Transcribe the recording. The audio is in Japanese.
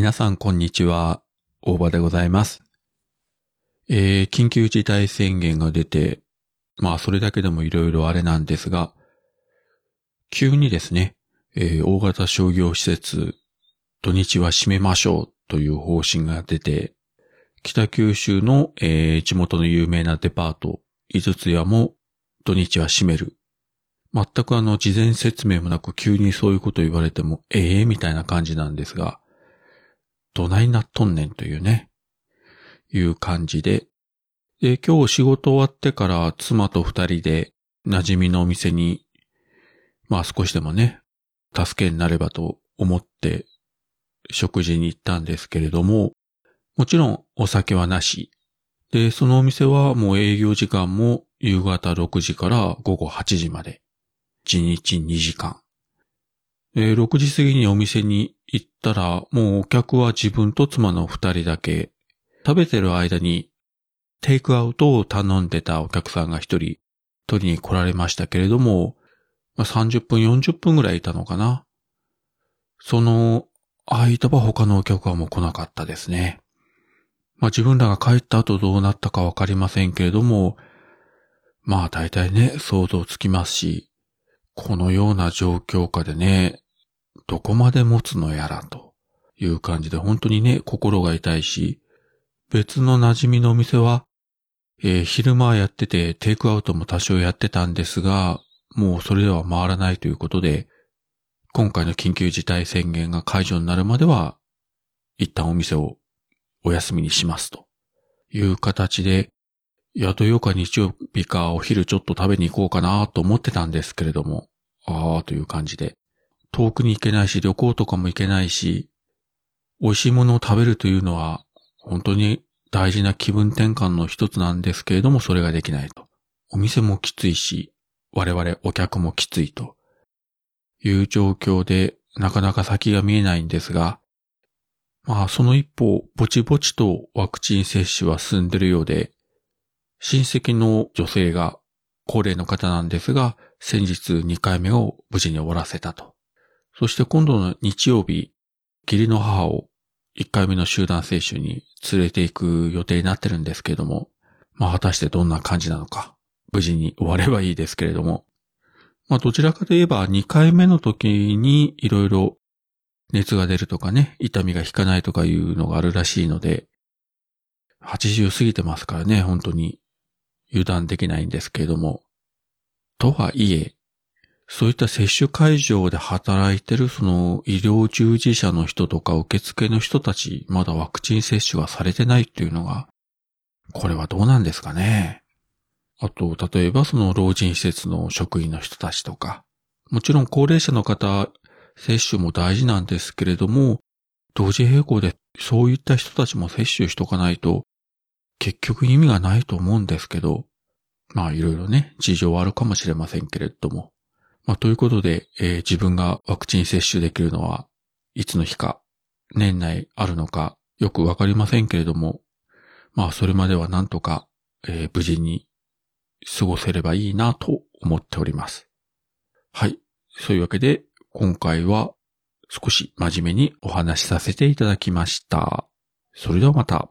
皆さんこんにちは。大場でございます。えー、緊急事態宣言が出て、まあそれだけでもいろいろあれなんですが、急にですね、えー大型商業施設、土日は閉めましょうという方針が出て、北九州の、えー地元の有名なデパート、井筒屋も土日は閉める。全くあの事前説明もなく急にそういうこと言われても、ええみたいな感じなんですが、どないなっとんねんというね、いう感じで、で、今日仕事終わってから妻と二人で馴染みのお店に、まあ少しでもね、助けになればと思って食事に行ったんですけれども、もちろんお酒はなし。で、そのお店はもう営業時間も夕方6時から午後8時まで。1日2時間。で6時過ぎにお店に行ったら、もうお客は自分と妻の二人だけ。食べてる間に、テイクアウトを頼んでたお客さんが一人取りに来られましたけれども、まあ、30分40分ぐらいいたのかな。その間は他のお客はもう来なかったですね。まあ自分らが帰った後どうなったかわかりませんけれども、まあ大体ね、想像つきますし、このような状況下でね、どこまで持つのやらという感じで本当にね、心が痛いし、別の馴染みのお店は、えー昼間やっててテイクアウトも多少やってたんですが、もうそれでは回らないということで、今回の緊急事態宣言が解除になるまでは、一旦お店をお休みにしますという形で、いや、土曜か日曜日かお昼ちょっと食べに行こうかなと思ってたんですけれども、ああという感じで、遠くに行けないし、旅行とかも行けないし、美味しいものを食べるというのは、本当に大事な気分転換の一つなんですけれども、それができないと。お店もきついし、我々お客もきついという状況で、なかなか先が見えないんですが、まあその一方、ぼちぼちとワクチン接種は進んでるようで、親戚の女性が高齢の方なんですが、先日2回目を無事に終わらせたと。そして今度の日曜日、義理の母を1回目の集団接種に連れて行く予定になってるんですけれども、まあ果たしてどんな感じなのか、無事に終わればいいですけれども、まあどちらかといえば2回目の時にいろいろ熱が出るとかね、痛みが引かないとかいうのがあるらしいので、80過ぎてますからね、本当に油断できないんですけれども、とはいえ、そういった接種会場で働いてるその医療従事者の人とか受付の人たち、まだワクチン接種がされてないっていうのが、これはどうなんですかね。あと、例えばその老人施設の職員の人たちとか、もちろん高齢者の方、接種も大事なんですけれども、同時並行でそういった人たちも接種しとかないと、結局意味がないと思うんですけど、まあいろいろね、事情はあるかもしれませんけれども。まあということで、えー自分がワクチン接種できるのは、いつの日か、年内あるのか、よくわかりませんけれども、まあそれまではなんとか、えー無事に過ごせればいいなと思っております。はい。そういうわけで、今回は少し真面目にお話しさせていただきました。それではまた。